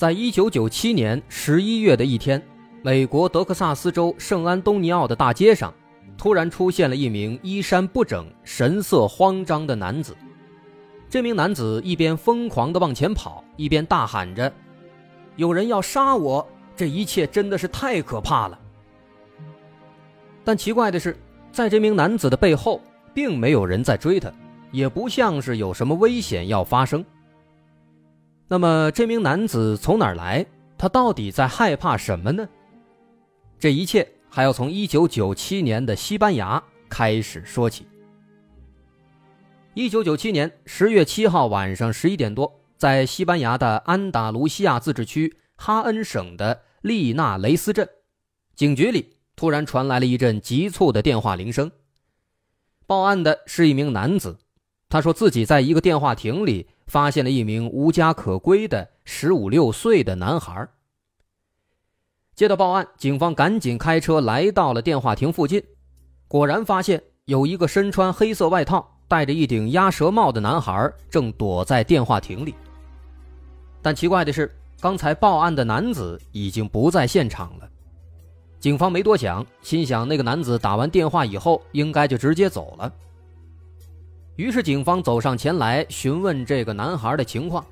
在一九九七年十一月的一天，美国德克萨斯州圣安东尼奥的大街上，突然出现了一名衣衫不整、神色慌张的男子。这名男子一边疯狂地往前跑，一边大喊着：“有人要杀我！这一切真的是太可怕了。”但奇怪的是，在这名男子的背后，并没有人在追他，也不像是有什么危险要发生。那么这名男子从哪儿来？他到底在害怕什么呢？这一切还要从1997年的西班牙开始说起。1997年10月7号晚上11点多，在西班牙的安达卢西亚自治区哈恩省的利纳雷斯镇，警局里突然传来了一阵急促的电话铃声。报案的是一名男子，他说自己在一个电话亭里。发现了一名无家可归的十五六岁的男孩。接到报案，警方赶紧开车来到了电话亭附近，果然发现有一个身穿黑色外套、戴着一顶鸭舌帽的男孩正躲在电话亭里。但奇怪的是，刚才报案的男子已经不在现场了。警方没多想，心想那个男子打完电话以后应该就直接走了。于是，警方走上前来询问这个男孩的情况，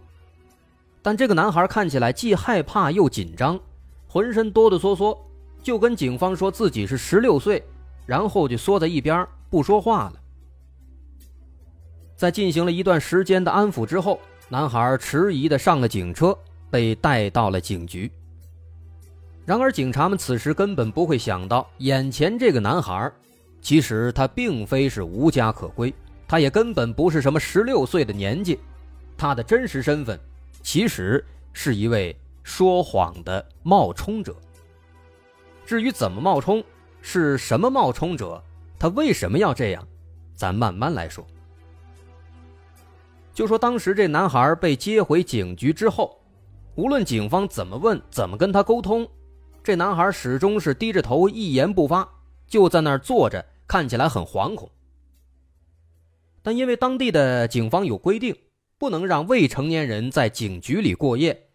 但这个男孩看起来既害怕又紧张，浑身哆哆嗦嗦，就跟警方说自己是十六岁，然后就缩在一边不说话了。在进行了一段时间的安抚之后，男孩迟疑的上了警车，被带到了警局。然而，警察们此时根本不会想到，眼前这个男孩，其实他并非是无家可归。他也根本不是什么十六岁的年纪，他的真实身份其实是一位说谎的冒充者。至于怎么冒充，是什么冒充者，他为什么要这样，咱慢慢来说。就说当时这男孩被接回警局之后，无论警方怎么问，怎么跟他沟通，这男孩始终是低着头，一言不发，就在那儿坐着，看起来很惶恐。但因为当地的警方有规定，不能让未成年人在警局里过夜，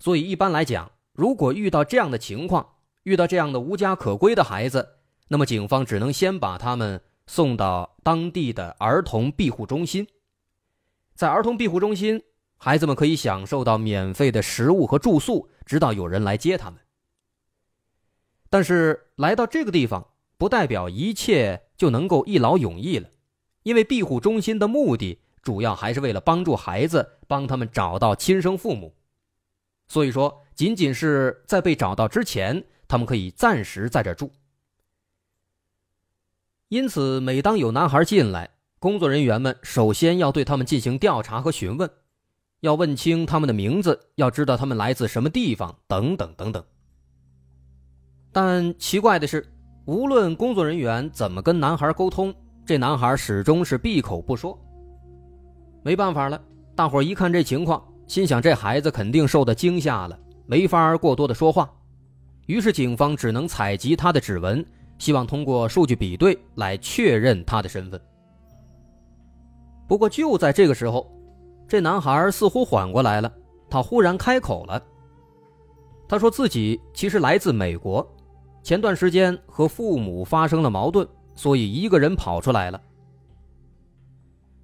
所以一般来讲，如果遇到这样的情况，遇到这样的无家可归的孩子，那么警方只能先把他们送到当地的儿童庇护中心。在儿童庇护中心，孩子们可以享受到免费的食物和住宿，直到有人来接他们。但是来到这个地方，不代表一切就能够一劳永逸了。因为庇护中心的目的主要还是为了帮助孩子，帮他们找到亲生父母，所以说，仅仅是在被找到之前，他们可以暂时在这住。因此，每当有男孩进来，工作人员们首先要对他们进行调查和询问，要问清他们的名字，要知道他们来自什么地方，等等等等。但奇怪的是，无论工作人员怎么跟男孩沟通。这男孩始终是闭口不说。没办法了，大伙一看这情况，心想这孩子肯定受到惊吓了，没法过多的说话。于是警方只能采集他的指纹，希望通过数据比对来确认他的身份。不过就在这个时候，这男孩似乎缓过来了，他忽然开口了。他说自己其实来自美国，前段时间和父母发生了矛盾。所以一个人跑出来了。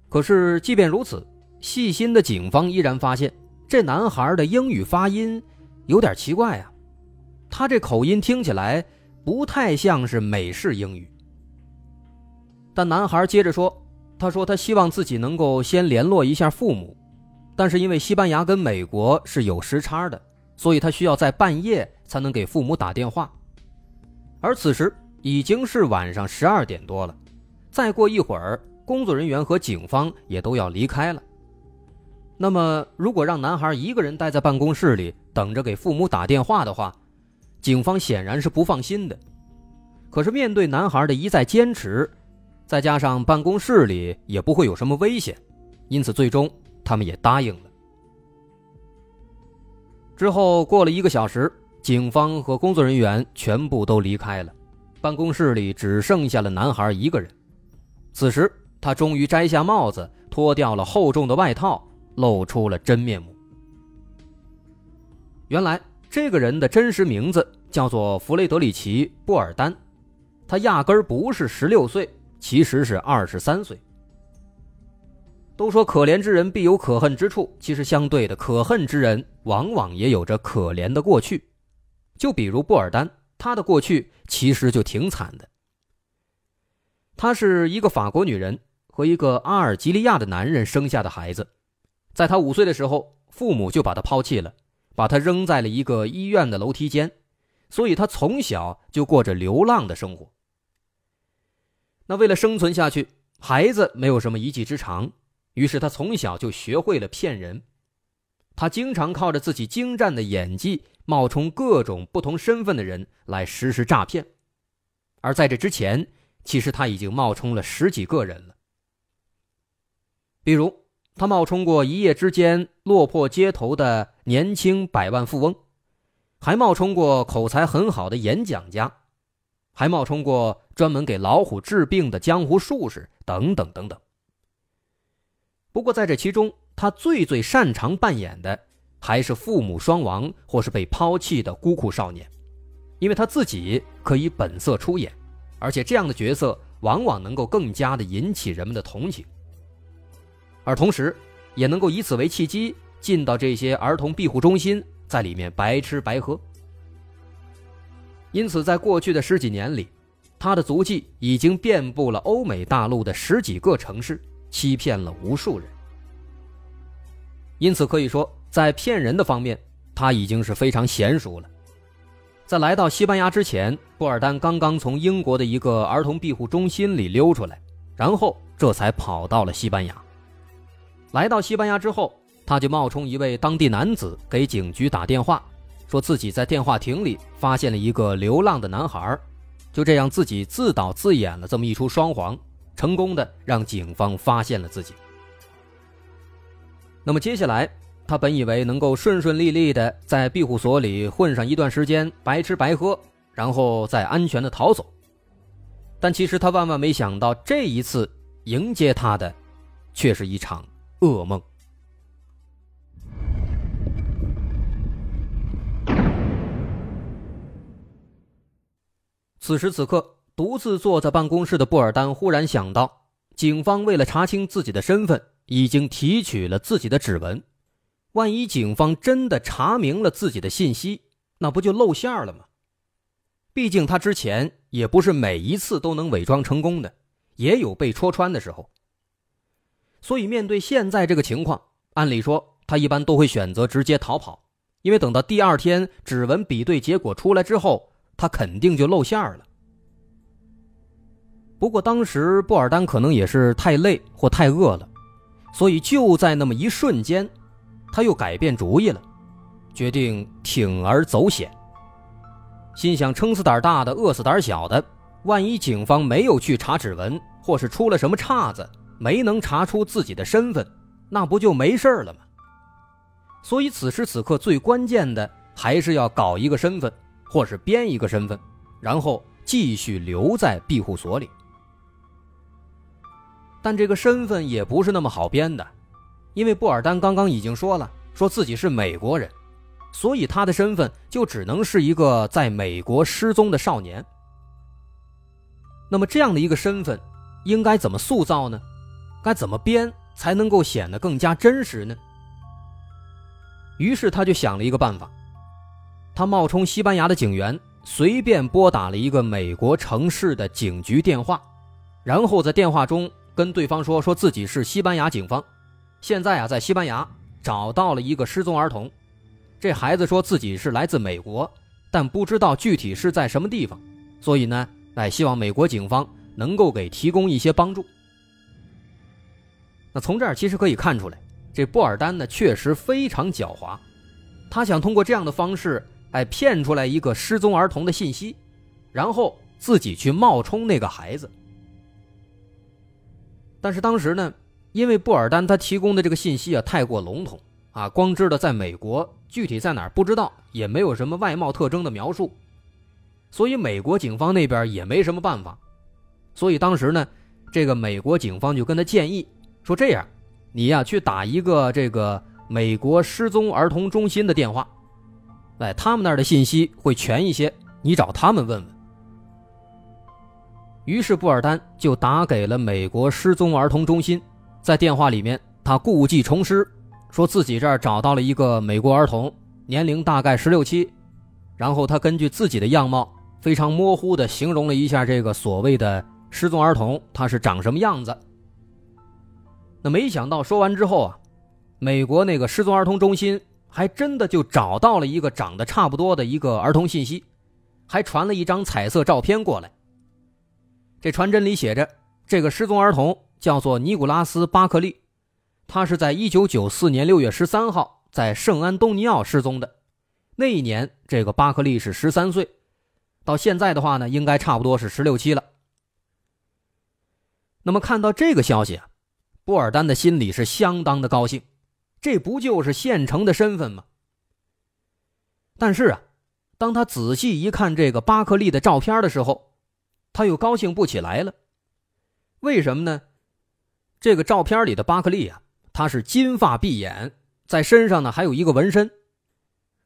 可是，即便如此，细心的警方依然发现这男孩的英语发音有点奇怪啊，他这口音听起来不太像是美式英语。但男孩接着说：“他说他希望自己能够先联络一下父母，但是因为西班牙跟美国是有时差的，所以他需要在半夜才能给父母打电话。而此时。”已经是晚上十二点多了，再过一会儿，工作人员和警方也都要离开了。那么，如果让男孩一个人待在办公室里，等着给父母打电话的话，警方显然是不放心的。可是面对男孩的一再坚持，再加上办公室里也不会有什么危险，因此最终他们也答应了。之后过了一个小时，警方和工作人员全部都离开了，办公室里只剩下了男孩一个人。此时，他终于摘下帽子，脱掉了厚重的外套，露出了真面目。原来，这个人的真实名字叫做弗雷德里奇·布尔丹。他压根儿不是十六岁，其实是二十三岁。都说可怜之人必有可恨之处，其实相对的，可恨之人往往也有着可怜的过去。就比如布尔丹，他的过去其实就挺惨的。她是一个法国女人和一个阿尔及利亚的男人生下的孩子，在她五岁的时候，父母就把她抛弃了，把她扔在了一个医院的楼梯间，所以她从小就过着流浪的生活。那为了生存下去，孩子没有什么一技之长，于是他从小就学会了骗人。他经常靠着自己精湛的演技，冒充各种不同身份的人来实施诈骗。而在这之前，其实他已经冒充了十几个人了。比如，他冒充过一夜之间落魄街头的年轻百万富翁，还冒充过口才很好的演讲家。还冒充过专门给老虎治病的江湖术士，等等等等。不过在这其中，他最最擅长扮演的还是父母双亡或是被抛弃的孤苦少年，因为他自己可以本色出演，而且这样的角色往往能够更加的引起人们的同情，而同时也能够以此为契机进到这些儿童庇护中心，在里面白吃白喝。因此，在过去的十几年里，他的足迹已经遍布了欧美大陆的十几个城市，欺骗了无数人。因此，可以说，在骗人的方面，他已经是非常娴熟了。在来到西班牙之前，布尔丹刚刚从英国的一个儿童庇护中心里溜出来，然后这才跑到了西班牙。来到西班牙之后，他就冒充一位当地男子给警局打电话。说自己在电话亭里发现了一个流浪的男孩，就这样自己自导自演了这么一出双簧，成功的让警方发现了自己。那么接下来，他本以为能够顺顺利利的在庇护所里混上一段时间，白吃白喝，然后再安全的逃走。但其实他万万没想到，这一次迎接他的，却是一场噩梦。此时此刻，独自坐在办公室的布尔丹忽然想到，警方为了查清自己的身份，已经提取了自己的指纹。万一警方真的查明了自己的信息，那不就露馅了吗？毕竟他之前也不是每一次都能伪装成功的，也有被戳穿的时候。所以面对现在这个情况，按理说他一般都会选择直接逃跑，因为等到第二天指纹比对结果出来之后。他肯定就露馅了。不过当时布尔丹可能也是太累或太饿了，所以就在那么一瞬间，他又改变主意了，决定铤而走险。心想撑死胆大的，饿死胆小的，万一警方没有去查指纹，或是出了什么岔子，没能查出自己的身份，那不就没事了吗？所以此时此刻最关键的还是要搞一个身份。或是编一个身份，然后继续留在庇护所里。但这个身份也不是那么好编的，因为布尔丹刚刚已经说了，说自己是美国人，所以他的身份就只能是一个在美国失踪的少年。那么这样的一个身份，应该怎么塑造呢？该怎么编才能够显得更加真实呢？于是他就想了一个办法。他冒充西班牙的警员，随便拨打了一个美国城市的警局电话，然后在电话中跟对方说：“说自己是西班牙警方，现在啊在西班牙找到了一个失踪儿童，这孩子说自己是来自美国，但不知道具体是在什么地方，所以呢，哎，希望美国警方能够给提供一些帮助。”那从这儿其实可以看出来，这布尔丹呢确实非常狡猾。他想通过这样的方式，哎，骗出来一个失踪儿童的信息，然后自己去冒充那个孩子。但是当时呢，因为布尔丹他提供的这个信息啊太过笼统啊，光知道在美国，具体在哪儿不知道，也没有什么外貌特征的描述，所以美国警方那边也没什么办法。所以当时呢，这个美国警方就跟他建议说：“这样，你呀去打一个这个美国失踪儿童中心的电话，哎，他们那儿的信息会全一些，你找他们问问。”于是布尔丹就打给了美国失踪儿童中心，在电话里面，他故技重施，说自己这儿找到了一个美国儿童，年龄大概十六七，然后他根据自己的样貌，非常模糊地形容了一下这个所谓的。失踪儿童他是长什么样子？那没想到说完之后啊，美国那个失踪儿童中心还真的就找到了一个长得差不多的一个儿童信息，还传了一张彩色照片过来。这传真里写着，这个失踪儿童叫做尼古拉斯·巴克利，他是在1994年6月13号在圣安东尼奥失踪的。那一年，这个巴克利是13岁，到现在的话呢，应该差不多是十六、七了。那么看到这个消息啊，布尔丹的心里是相当的高兴，这不就是现成的身份吗？但是啊，当他仔细一看这个巴克利的照片的时候，他又高兴不起来了。为什么呢？这个照片里的巴克利啊，他是金发碧眼，在身上呢还有一个纹身，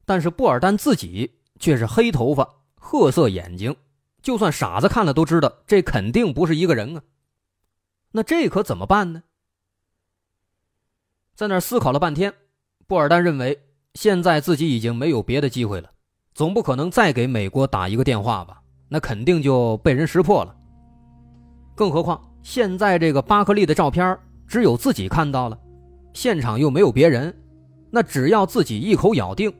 但是布尔丹自己却是黑头发、褐色眼睛，就算傻子看了都知道，这肯定不是一个人啊。那这可怎么办呢？在那思考了半天，布尔丹认为现在自己已经没有别的机会了，总不可能再给美国打一个电话吧？那肯定就被人识破了。更何况现在这个巴克利的照片只有自己看到了，现场又没有别人，那只要自己一口咬定，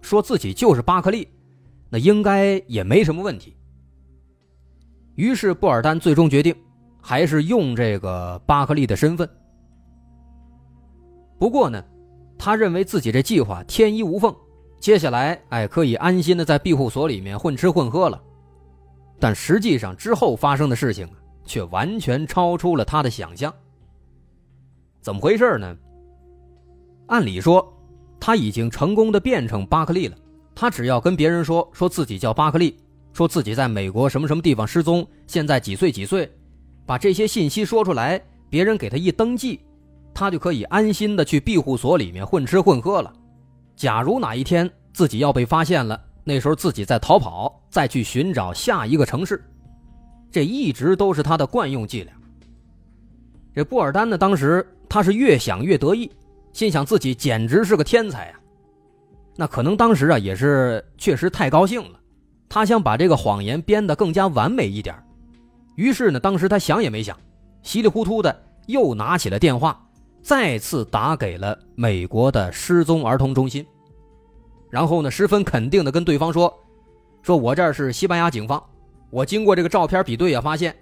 说自己就是巴克利，那应该也没什么问题。于是布尔丹最终决定。还是用这个巴克利的身份。不过呢，他认为自己这计划天衣无缝，接下来哎可以安心的在庇护所里面混吃混喝了。但实际上之后发生的事情却完全超出了他的想象。怎么回事呢？按理说他已经成功的变成巴克利了，他只要跟别人说说自己叫巴克利，说自己在美国什么什么地方失踪，现在几岁几岁。把这些信息说出来，别人给他一登记，他就可以安心的去庇护所里面混吃混喝了。假如哪一天自己要被发现了，那时候自己再逃跑，再去寻找下一个城市，这一直都是他的惯用伎俩。这布尔丹呢，当时他是越想越得意，心想自己简直是个天才啊。那可能当时啊，也是确实太高兴了，他想把这个谎言编得更加完美一点。于是呢，当时他想也没想，稀里糊涂的又拿起了电话，再次打给了美国的失踪儿童中心。然后呢，十分肯定的跟对方说：“说我这儿是西班牙警方，我经过这个照片比对啊，发现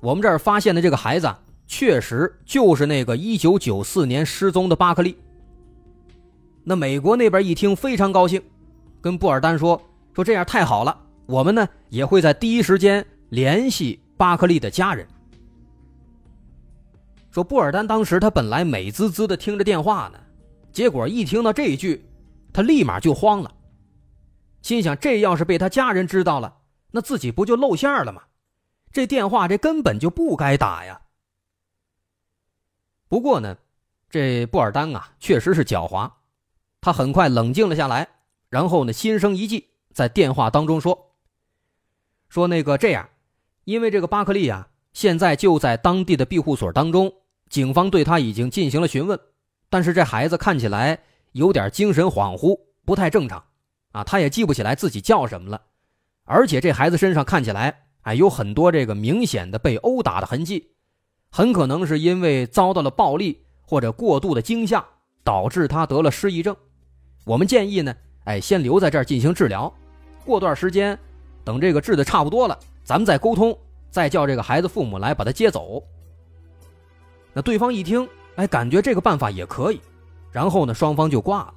我们这儿发现的这个孩子确实就是那个1994年失踪的巴克利。”那美国那边一听非常高兴，跟布尔丹说：“说这样太好了，我们呢也会在第一时间联系。”巴克利的家人说：“布尔丹当时他本来美滋滋的听着电话呢，结果一听到这一句，他立马就慌了，心想：这要是被他家人知道了，那自己不就露馅了吗？这电话这根本就不该打呀。”不过呢，这布尔丹啊，确实是狡猾，他很快冷静了下来，然后呢，心生一计，在电话当中说：“说那个这样。”因为这个巴克利啊，现在就在当地的庇护所当中，警方对他已经进行了询问，但是这孩子看起来有点精神恍惚，不太正常，啊，他也记不起来自己叫什么了，而且这孩子身上看起来，哎，有很多这个明显的被殴打的痕迹，很可能是因为遭到了暴力或者过度的惊吓，导致他得了失忆症。我们建议呢，哎，先留在这儿进行治疗，过段时间，等这个治的差不多了。咱们再沟通，再叫这个孩子父母来把他接走。那对方一听，哎，感觉这个办法也可以，然后呢，双方就挂了。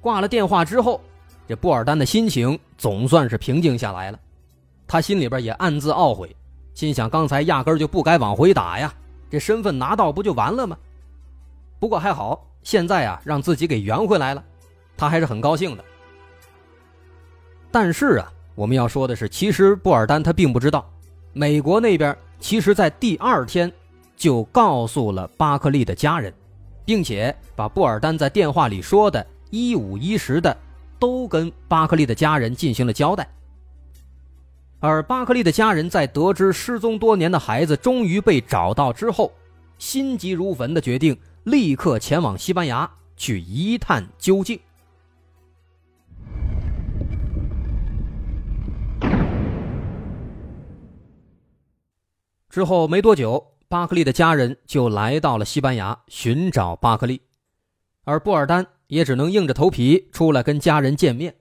挂了电话之后，这布尔丹的心情总算是平静下来了。他心里边也暗自懊悔，心想刚才压根就不该往回打呀，这身份拿到不就完了吗？不过还好，现在啊让自己给圆回来了，他还是很高兴的。但是啊，我们要说的是，其实布尔丹他并不知道，美国那边其实在第二天就告诉了巴克利的家人。并且把布尔丹在电话里说的一五一十的都跟巴克利的家人进行了交代。而巴克利的家人在得知失踪多年的孩子终于被找到之后，心急如焚的决定立刻前往西班牙去一探究竟。之后没多久。巴克利的家人就来到了西班牙寻找巴克利，而布尔丹也只能硬着头皮出来跟家人见面。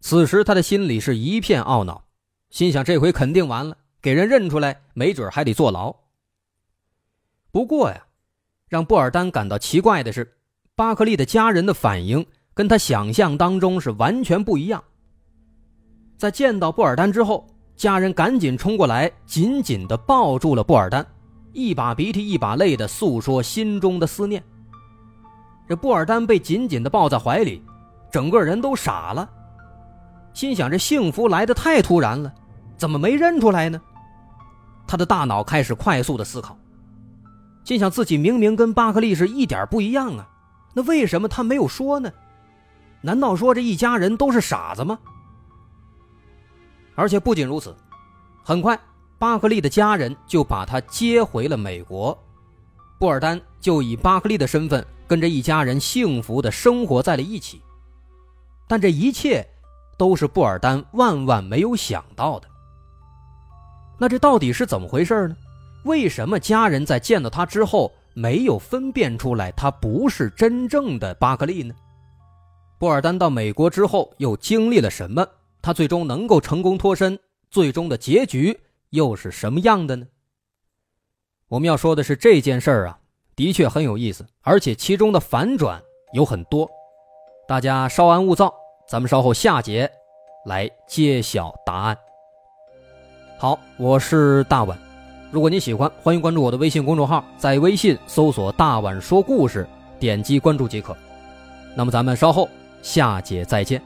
此时他的心里是一片懊恼，心想这回肯定完了，给人认出来，没准还得坐牢。不过呀，让布尔丹感到奇怪的是，巴克利的家人的反应跟他想象当中是完全不一样。在见到布尔丹之后，家人赶紧冲过来，紧紧地抱住了布尔丹。一把鼻涕一把泪的诉说心中的思念。这布尔丹被紧紧的抱在怀里，整个人都傻了，心想：这幸福来的太突然了，怎么没认出来呢？他的大脑开始快速的思考，心想自己明明跟巴克利是一点不一样啊，那为什么他没有说呢？难道说这一家人都是傻子吗？而且不仅如此，很快。巴克利的家人就把他接回了美国，布尔丹就以巴克利的身份跟着一家人幸福的生活在了一起。但这一切都是布尔丹万万没有想到的。那这到底是怎么回事呢？为什么家人在见到他之后没有分辨出来他不是真正的巴克利呢？布尔丹到美国之后又经历了什么？他最终能够成功脱身，最终的结局？又是什么样的呢？我们要说的是这件事儿啊，的确很有意思，而且其中的反转有很多。大家稍安勿躁，咱们稍后下节来揭晓答案。好，我是大碗。如果你喜欢，欢迎关注我的微信公众号，在微信搜索“大碗说故事”，点击关注即可。那么咱们稍后下节再见。